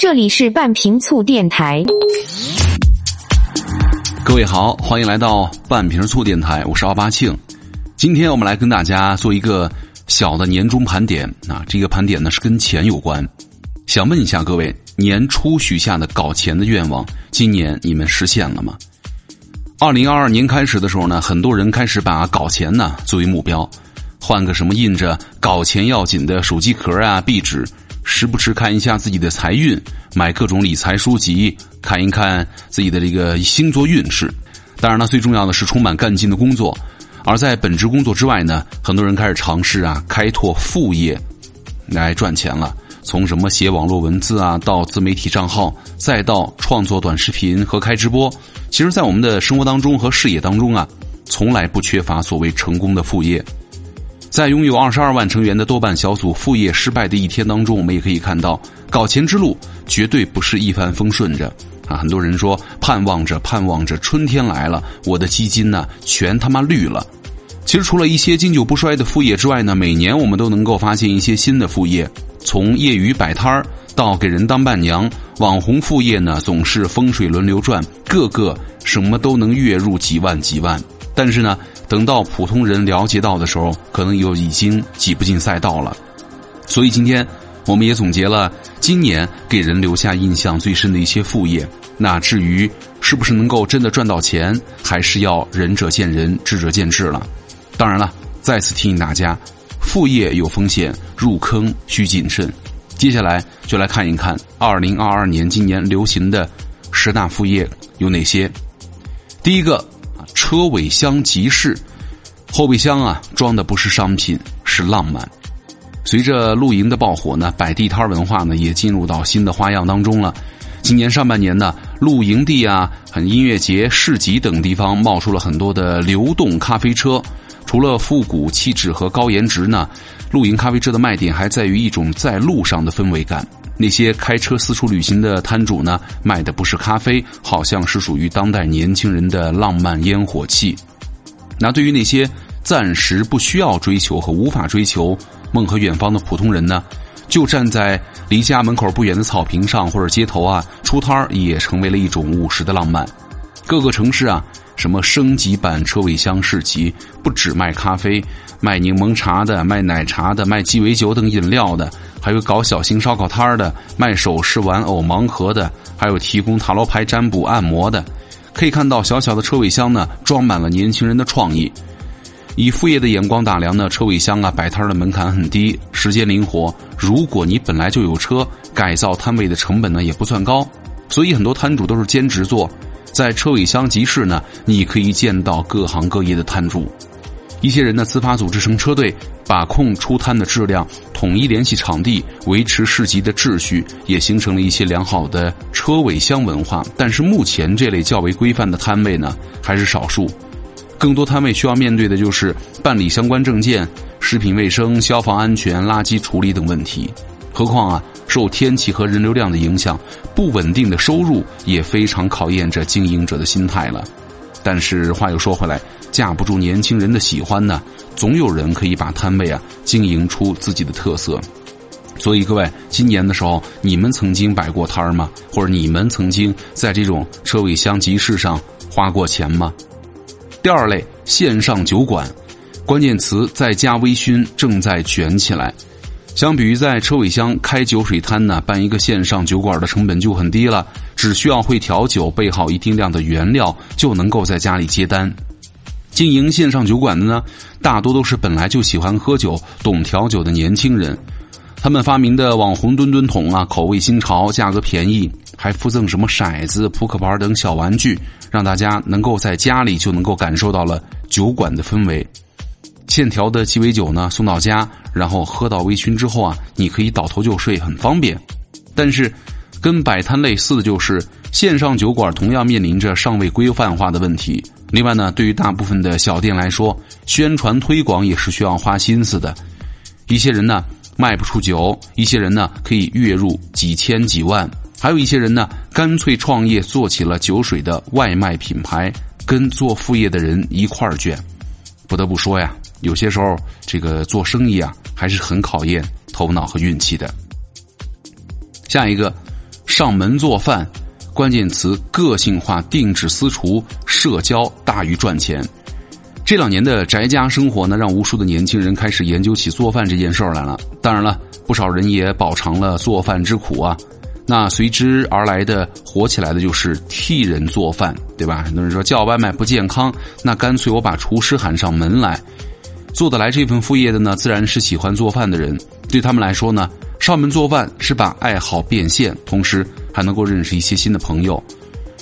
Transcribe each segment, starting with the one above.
这里是半瓶醋电台。各位好，欢迎来到半瓶醋电台，我是奥巴庆。今天我们来跟大家做一个小的年终盘点啊，这个盘点呢是跟钱有关。想问一下各位，年初许下的搞钱的愿望，今年你们实现了吗？二零二二年开始的时候呢，很多人开始把搞钱呢作为目标，换个什么印着“搞钱要紧”的手机壳啊、壁纸，时不时看一下自己的财运，买各种理财书籍，看一看自己的这个星座运势。当然了，最重要的是充满干劲的工作。而在本职工作之外呢，很多人开始尝试啊，开拓副业来赚钱了。从什么写网络文字啊，到自媒体账号，再到创作短视频和开直播，其实，在我们的生活当中和事业当中啊，从来不缺乏所谓成功的副业。在拥有二十二万成员的豆瓣小组副业失败的一天当中，我们也可以看到，搞钱之路绝对不是一帆风顺着啊！很多人说盼望着盼望着春天来了，我的基金呢全他妈绿了。其实除了一些经久不衰的副业之外呢，每年我们都能够发现一些新的副业。从业余摆摊儿到给人当伴娘，网红副业呢总是风水轮流转，个个什么都能月入几万几万。但是呢，等到普通人了解到的时候，可能又已经挤不进赛道了。所以今天我们也总结了今年给人留下印象最深的一些副业。那至于是不是能够真的赚到钱，还是要仁者见仁，智者见智了。当然了，再次提醒大家。副业有风险，入坑需谨慎。接下来就来看一看二零二二年今年流行的十大副业有哪些。第一个，车尾箱集市，后备箱啊装的不是商品，是浪漫。随着露营的爆火呢，摆地摊文化呢也进入到新的花样当中了。今年上半年呢，露营地啊、很音乐节、市集等地方冒出了很多的流动咖啡车。除了复古气质和高颜值呢，露营咖啡车的卖点还在于一种在路上的氛围感。那些开车四处旅行的摊主呢，卖的不是咖啡，好像是属于当代年轻人的浪漫烟火气。那对于那些暂时不需要追求和无法追求梦和远方的普通人呢，就站在离家门口不远的草坪上或者街头啊，出摊儿也成为了一种务实的浪漫。各个城市啊。什么升级版车尾箱市集，不只卖咖啡，卖柠檬茶的，卖奶茶的，卖鸡尾酒等饮料的，还有搞小型烧烤摊的，卖首饰、玩偶、盲盒的，还有提供塔罗牌占卜、按摩的。可以看到，小小的车尾箱呢，装满了年轻人的创意。以副业的眼光打量呢，车尾箱啊，摆摊的门槛很低，时间灵活。如果你本来就有车，改造摊位的成本呢也不算高，所以很多摊主都是兼职做。在车尾箱集市呢，你可以见到各行各业的摊主，一些人呢自发组织成车队，把控出摊的质量，统一联系场地，维持市集的秩序，也形成了一些良好的车尾箱文化。但是目前这类较为规范的摊位呢，还是少数，更多摊位需要面对的就是办理相关证件、食品卫生、消防安全、垃圾处理等问题。何况啊，受天气和人流量的影响，不稳定的收入也非常考验着经营者的心态了。但是话又说回来，架不住年轻人的喜欢呢，总有人可以把摊位啊经营出自己的特色。所以各位，今年的时候，你们曾经摆过摊儿吗？或者你们曾经在这种车尾箱集市上花过钱吗？第二类，线上酒馆，关键词在家微醺正在卷起来。相比于在车尾箱开酒水摊呢，办一个线上酒馆的成本就很低了，只需要会调酒，备好一定量的原料，就能够在家里接单。经营线上酒馆的呢，大多都是本来就喜欢喝酒、懂调酒的年轻人。他们发明的网红吨吨桶啊，口味新潮，价格便宜，还附赠什么骰子、扑克牌等小玩具，让大家能够在家里就能够感受到了酒馆的氛围。现调的鸡尾酒呢，送到家，然后喝到微醺之后啊，你可以倒头就睡，很方便。但是，跟摆摊类似的就是线上酒馆同样面临着尚未规范化的问题。另外呢，对于大部分的小店来说，宣传推广也是需要花心思的。一些人呢卖不出酒，一些人呢可以月入几千几万，还有一些人呢干脆创业做起了酒水的外卖品牌，跟做副业的人一块儿卷。不得不说呀。有些时候，这个做生意啊，还是很考验头脑和运气的。下一个，上门做饭，关键词个性化、定制私厨，社交大于赚钱。这两年的宅家生活呢，让无数的年轻人开始研究起做饭这件事儿来了。当然了，不少人也饱尝了做饭之苦啊。那随之而来的火起来的就是替人做饭，对吧？很多人说叫外卖不健康，那干脆我把厨师喊上门来。做得来这份副业的呢，自然是喜欢做饭的人。对他们来说呢，上门做饭是把爱好变现，同时还能够认识一些新的朋友。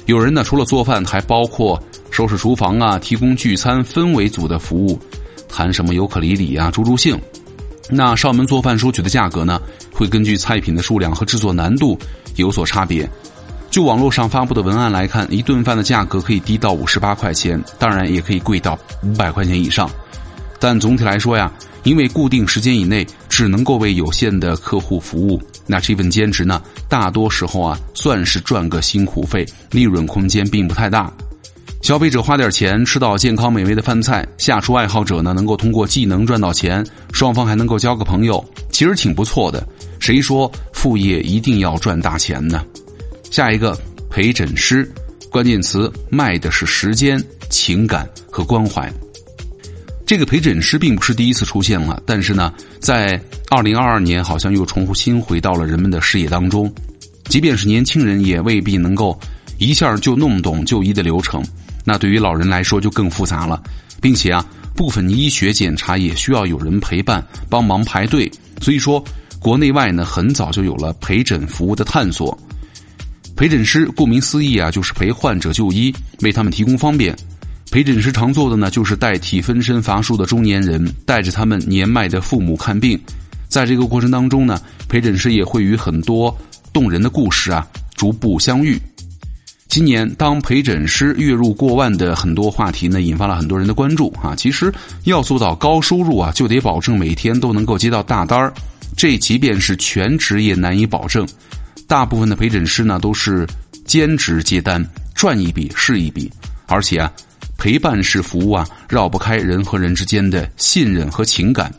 有人呢，除了做饭，还包括收拾厨房啊，提供聚餐氛围组的服务，谈什么尤克里里啊，助助兴。那上门做饭收取的价格呢，会根据菜品的数量和制作难度有所差别。就网络上发布的文案来看，一顿饭的价格可以低到五十八块钱，当然也可以贵到五百块钱以上。但总体来说呀，因为固定时间以内只能够为有限的客户服务，那这份兼职呢，大多时候啊算是赚个辛苦费，利润空间并不太大。消费者花点钱吃到健康美味的饭菜，下厨爱好者呢能够通过技能赚到钱，双方还能够交个朋友，其实挺不错的。谁说副业一定要赚大钱呢？下一个陪诊师，关键词卖的是时间、情感和关怀。这个陪诊师并不是第一次出现了，但是呢，在二零二二年好像又重新回到了人们的视野当中。即便是年轻人，也未必能够一下就弄懂就医的流程。那对于老人来说就更复杂了，并且啊，部分医学检查也需要有人陪伴帮忙排队。所以说，国内外呢很早就有了陪诊服务的探索。陪诊师顾名思义啊，就是陪患者就医，为他们提供方便。陪诊师常做的呢，就是代替分身乏术的中年人，带着他们年迈的父母看病。在这个过程当中呢，陪诊师也会与很多动人的故事啊逐步相遇。今年，当陪诊师月入过万的很多话题呢，引发了很多人的关注啊。其实要做到高收入啊，就得保证每天都能够接到大单儿，这即便是全职也难以保证。大部分的陪诊师呢，都是兼职接单，赚一笔是一笔，而且啊。陪伴式服务啊，绕不开人和人之间的信任和情感，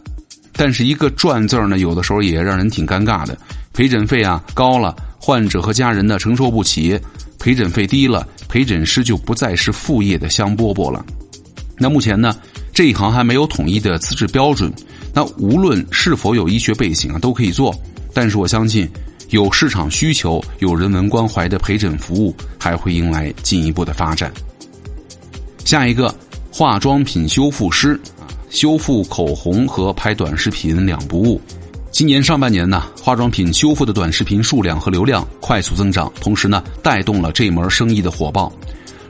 但是一个赚字呢，有的时候也让人挺尴尬的。陪诊费啊高了，患者和家人呢承受不起；陪诊费低了，陪诊师就不再是副业的香饽饽了。那目前呢，这一行还没有统一的资质标准。那无论是否有医学背景啊，都可以做。但是我相信，有市场需求、有人文关怀的陪诊服务，还会迎来进一步的发展。下一个，化妆品修复师啊，修复口红和拍短视频两不误。今年上半年呢，化妆品修复的短视频数量和流量快速增长，同时呢，带动了这门生意的火爆。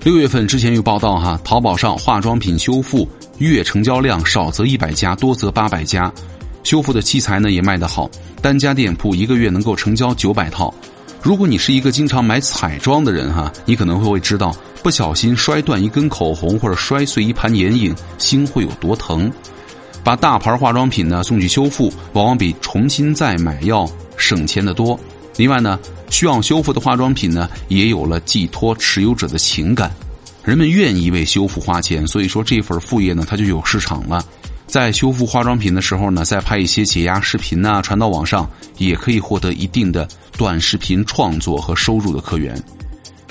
六月份之前有报道哈，淘宝上化妆品修复月成交量少则一百家，多则八百家，修复的器材呢也卖得好，单家店铺一个月能够成交九百套。如果你是一个经常买彩妆的人哈，你可能会会知道，不小心摔断一根口红或者摔碎一盘眼影，心会有多疼。把大牌化妆品呢送去修复，往往比重新再买要省钱的多。另外呢，需要修复的化妆品呢，也有了寄托持有者的情感，人们愿意为修复花钱，所以说这份副业呢，它就有市场了。在修复化妆品的时候呢，再拍一些解压视频呐，传到网上，也可以获得一定的短视频创作和收入的客源。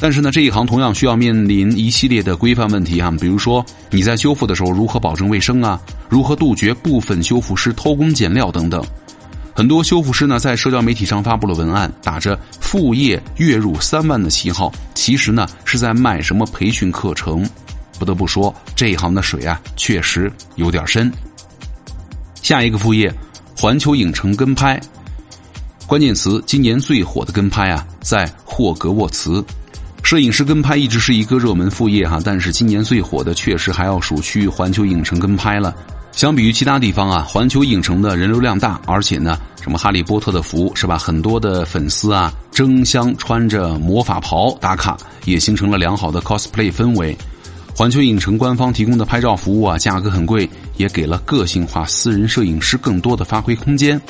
但是呢，这一行同样需要面临一系列的规范问题啊，比如说你在修复的时候如何保证卫生啊，如何杜绝部分修复师偷工减料等等。很多修复师呢，在社交媒体上发布了文案，打着副业月入三万的旗号，其实呢是在卖什么培训课程。不得不说，这一行的水啊，确实有点深。下一个副业，环球影城跟拍。关键词：今年最火的跟拍啊，在霍格沃茨。摄影师跟拍一直是一个热门副业哈，但是今年最火的确实还要数去环球影城跟拍了。相比于其他地方啊，环球影城的人流量大，而且呢，什么哈利波特的服是吧？很多的粉丝啊，争相穿着魔法袍打卡，也形成了良好的 cosplay 氛围。环球影城官方提供的拍照服务啊，价格很贵，也给了个性化私人摄影师更多的发挥空间。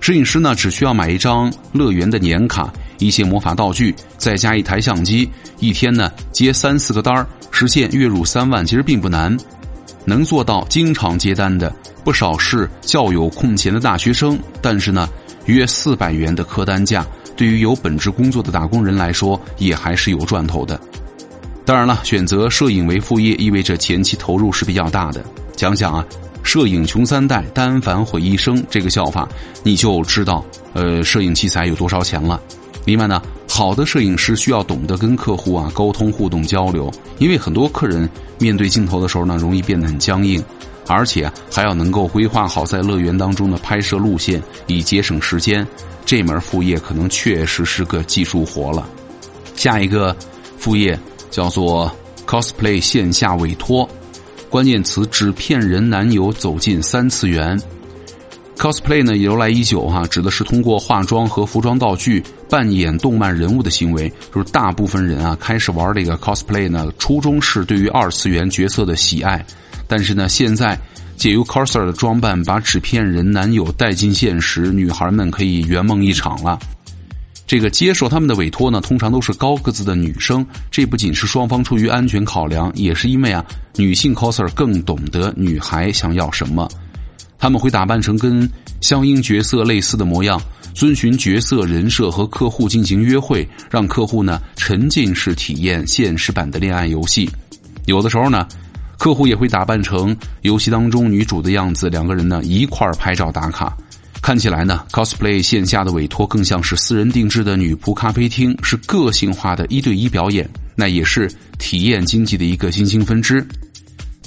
摄影师呢，只需要买一张乐园的年卡，一些魔法道具，再加一台相机，一天呢接三四个单儿，实现月入三万，其实并不难。能做到经常接单的不少是较有空闲的大学生，但是呢，约四百元的客单价，对于有本职工作的打工人来说，也还是有赚头的。当然了，选择摄影为副业，意味着前期投入是比较大的。讲讲啊，摄影穷三代，单反毁一生这个笑话，你就知道，呃，摄影器材有多少钱了。另外呢，好的摄影师需要懂得跟客户啊沟通互动交流，因为很多客人面对镜头的时候呢，容易变得很僵硬，而且还要能够规划好在乐园当中的拍摄路线，以节省时间。这门副业可能确实是个技术活了。下一个副业叫做 cosplay 线下委托，关键词：纸片人男友走进三次元。cosplay 呢由来已久哈，指的是通过化妆和服装道具扮演动漫人物的行为。就是大部分人啊开始玩这个 cosplay 呢，初衷是对于二次元角色的喜爱。但是呢，现在借由 coser 的装扮，把纸片人男友带进现实，女孩们可以圆梦一场了。这个接受他们的委托呢，通常都是高个子的女生。这不仅是双方出于安全考量，也是因为啊，女性 coser 更懂得女孩想要什么。他们会打扮成跟相应角色类似的模样，遵循角色人设和客户进行约会，让客户呢沉浸式体验现实版的恋爱游戏。有的时候呢，客户也会打扮成游戏当中女主的样子，两个人呢一块儿拍照打卡。看起来呢，cosplay 线下的委托更像是私人定制的女仆咖啡厅，是个性化的一对一表演，那也是体验经济的一个新兴分支。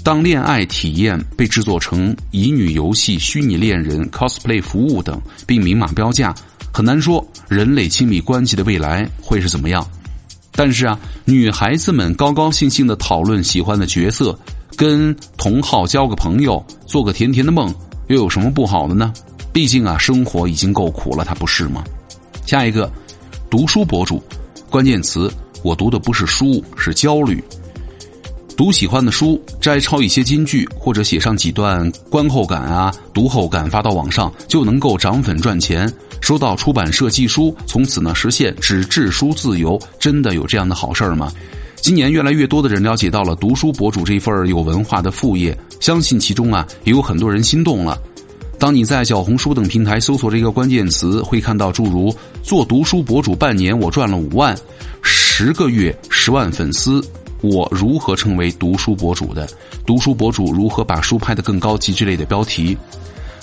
当恋爱体验被制作成乙女游戏、虚拟恋人、cosplay 服务等，并明码标价，很难说人类亲密关系的未来会是怎么样。但是啊，女孩子们高高兴兴的讨论喜欢的角色，跟同好交个朋友，做个甜甜的梦，又有什么不好的呢？毕竟啊，生活已经够苦了，他不是吗？下一个，读书博主，关键词：我读的不是书，是焦虑。读喜欢的书，摘抄一些金句，或者写上几段观后感啊、读后感发到网上，就能够涨粉赚钱，收到出版社寄书，从此呢实现纸质书自由。真的有这样的好事儿吗？今年越来越多的人了解到了读书博主这份有文化的副业，相信其中啊也有很多人心动了。当你在小红书等平台搜索这个关键词，会看到诸如“做读书博主半年我赚了五万”，“十个月十万粉丝”。我如何成为读书博主的？读书博主如何把书拍得更高级之类的标题，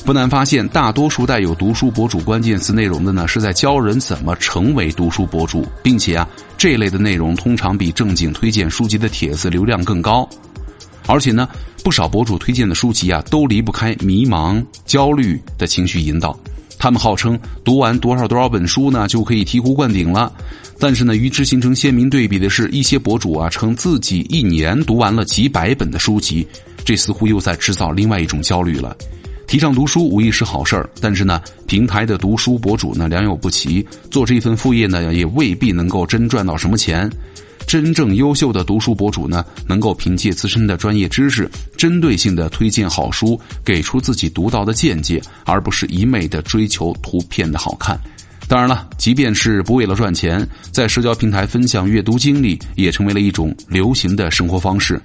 不难发现，大多数带有“读书博主”关键词内容的呢，是在教人怎么成为读书博主，并且啊，这类的内容通常比正经推荐书籍的帖子流量更高。而且呢，不少博主推荐的书籍啊，都离不开迷茫、焦虑的情绪引导。他们号称读完多少多少本书呢，就可以醍醐灌顶了。但是呢，与之形成鲜明对比的是，一些博主啊称自己一年读完了几百本的书籍，这似乎又在制造另外一种焦虑了。提倡读书无疑是好事儿，但是呢，平台的读书博主呢良莠不齐，做这份副业呢也未必能够真赚到什么钱。真正优秀的读书博主呢，能够凭借自身的专业知识，针对性的推荐好书，给出自己独到的见解，而不是一昧的追求图片的好看。当然了，即便是不为了赚钱，在社交平台分享阅读经历，也成为了一种流行的生活方式。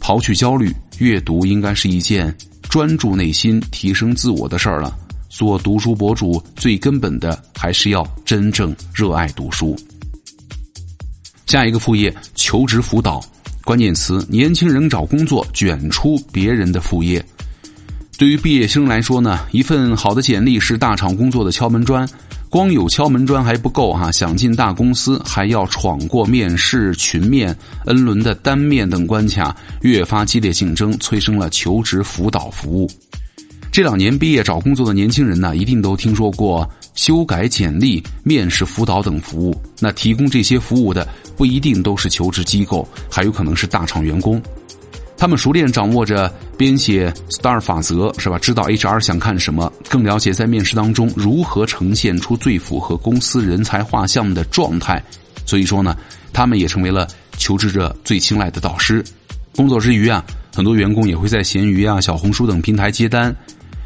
刨去焦虑，阅读应该是一件专注内心、提升自我的事儿了。做读书博主，最根本的还是要真正热爱读书。下一个副业，求职辅导，关键词：年轻人找工作卷出别人的副业。对于毕业生来说呢，一份好的简历是大厂工作的敲门砖。光有敲门砖还不够哈，想进大公司还要闯过面试、群面、N 轮的单面等关卡，越发激烈竞争，催生了求职辅导服务。这两年毕业找工作的年轻人呢，一定都听说过修改简历、面试辅导等服务。那提供这些服务的不一定都是求职机构，还有可能是大厂员工。他们熟练掌握着编写 STAR 法则，是吧？知道 HR 想看什么，更了解在面试当中如何呈现出最符合公司人才画像的状态。所以说呢，他们也成为了求职者最青睐的导师。工作之余啊，很多员工也会在闲鱼啊、小红书等平台接单。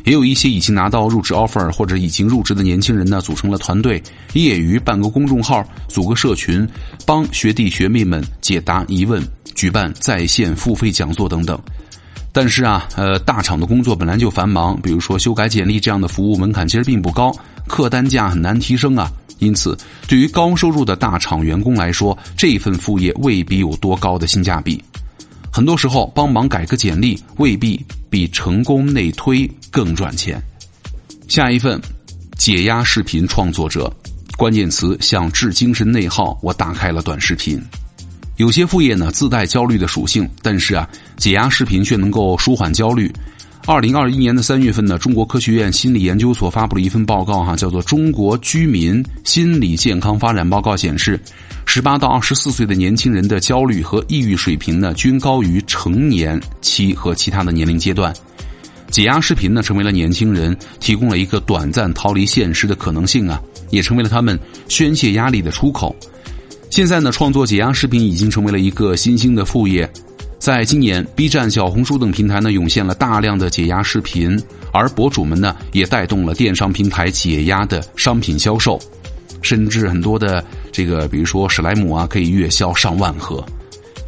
也有一些已经拿到入职 offer 或者已经入职的年轻人呢，组成了团队，业余办个公众号，组个社群，帮学弟学妹们解答疑问。举办在线付费讲座等等，但是啊，呃，大厂的工作本来就繁忙，比如说修改简历这样的服务门槛其实并不高，客单价很难提升啊。因此，对于高收入的大厂员工来说，这份副业未必有多高的性价比。很多时候，帮忙改个简历未必比成功内推更赚钱。下一份，解压视频创作者，关键词想治精神内耗，我打开了短视频。有些副业呢自带焦虑的属性，但是啊，解压视频却能够舒缓焦虑。二零二一年的三月份呢，中国科学院心理研究所发布了一份报告，哈，叫做《中国居民心理健康发展报告》，显示，十八到二十四岁的年轻人的焦虑和抑郁水平呢，均高于成年期和其他的年龄阶段。解压视频呢，成为了年轻人提供了一个短暂逃离现实的可能性啊，也成为了他们宣泄压力的出口。现在呢，创作解压视频已经成为了一个新兴的副业。在今年，B 站、小红书等平台呢涌现了大量的解压视频，而博主们呢也带动了电商平台解压的商品销售，甚至很多的这个，比如说史莱姆啊，可以月销上万盒。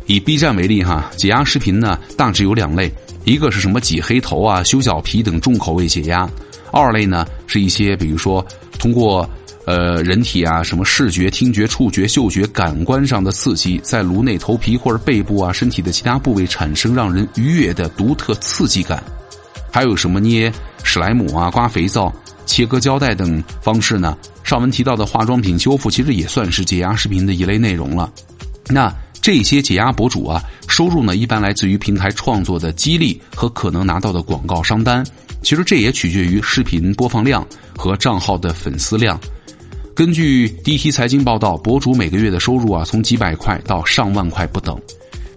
以 B 站为例哈，解压视频呢大致有两类，一个是什么挤黑头啊、修脚皮等重口味解压；二类呢？是一些比如说通过。呃，人体啊，什么视觉、听觉、触觉、嗅觉感官上的刺激，在颅内、头皮或者背部啊，身体的其他部位产生让人愉悦的独特刺激感。还有什么捏史莱姆啊、刮肥皂、切割胶带等方式呢？上文提到的化妆品修复，其实也算是解压视频的一类内容了。那这些解压博主啊，收入呢，一般来自于平台创作的激励和可能拿到的广告商单。其实这也取决于视频播放量和账号的粉丝量。根据 DT 财经报道，博主每个月的收入啊，从几百块到上万块不等。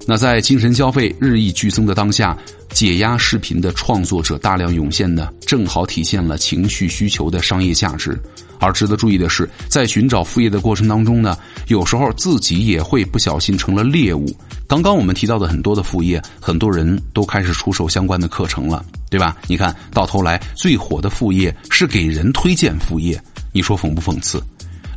那在精神消费日益剧增的当下，解压视频的创作者大量涌现呢，正好体现了情绪需求的商业价值。而值得注意的是，在寻找副业的过程当中呢，有时候自己也会不小心成了猎物。刚刚我们提到的很多的副业，很多人都开始出售相关的课程了，对吧？你看到头来最火的副业是给人推荐副业。你说讽不讽刺？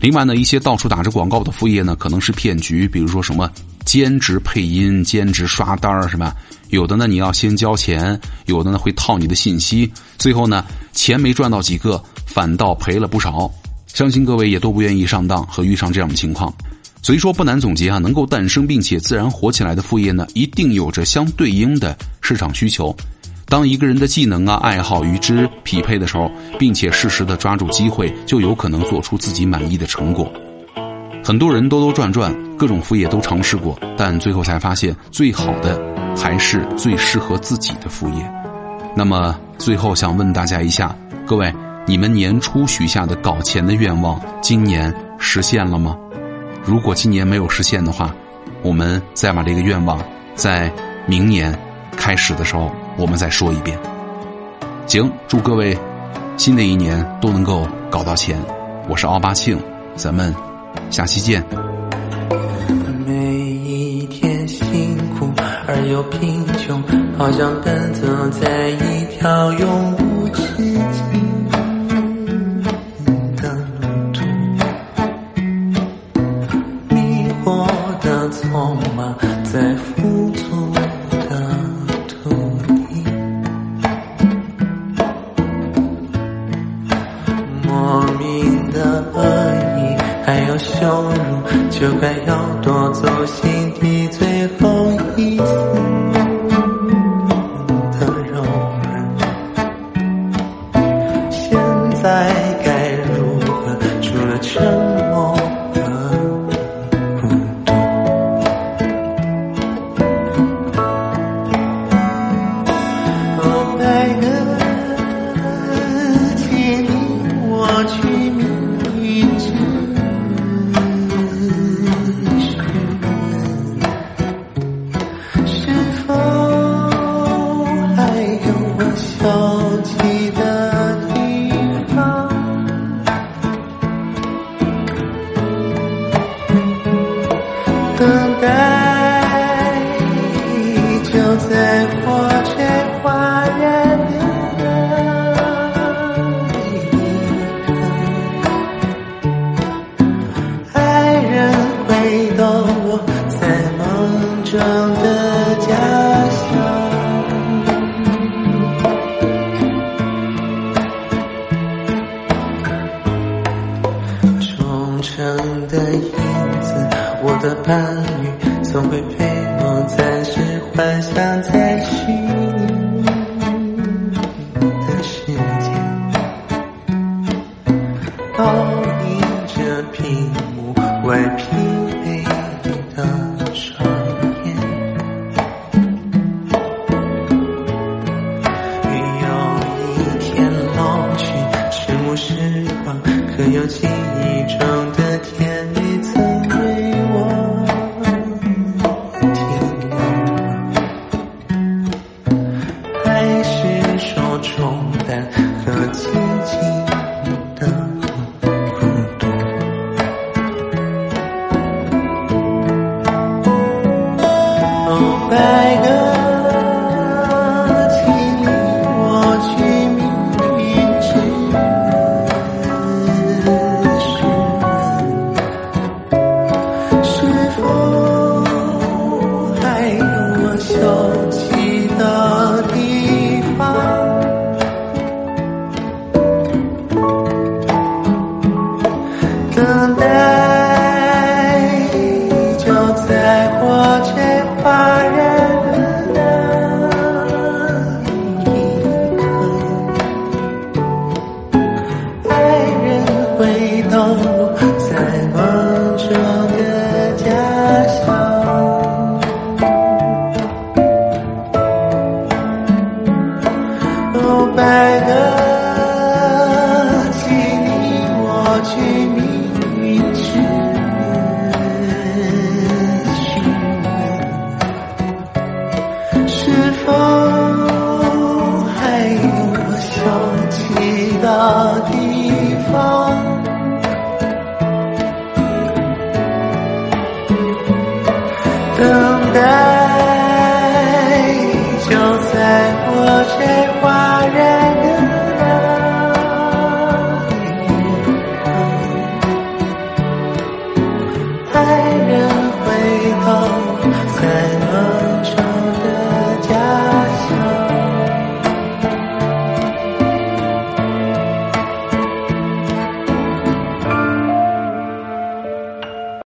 另外呢，一些到处打着广告的副业呢，可能是骗局。比如说什么兼职配音、兼职刷单儿，是吧？有的呢，你要先交钱；有的呢，会套你的信息。最后呢，钱没赚到几个，反倒赔了不少。相信各位也都不愿意上当和遇上这样的情况。所以说，不难总结啊，能够诞生并且自然火起来的副业呢，一定有着相对应的市场需求。当一个人的技能啊、爱好与之匹配的时候，并且适时的抓住机会，就有可能做出自己满意的成果。很多人兜兜转转，各种副业都尝试过，但最后才发现，最好的还是最适合自己的副业。那么，最后想问大家一下，各位，你们年初许下的搞钱的愿望，今年实现了吗？如果今年没有实现的话，我们再把这个愿望在明年开始的时候。我们再说一遍，行，祝各位新的一年都能够搞到钱。我是奥巴庆，咱们下期见。每一天辛苦而又贫穷，好像奔走在一条永无期要轻易唱。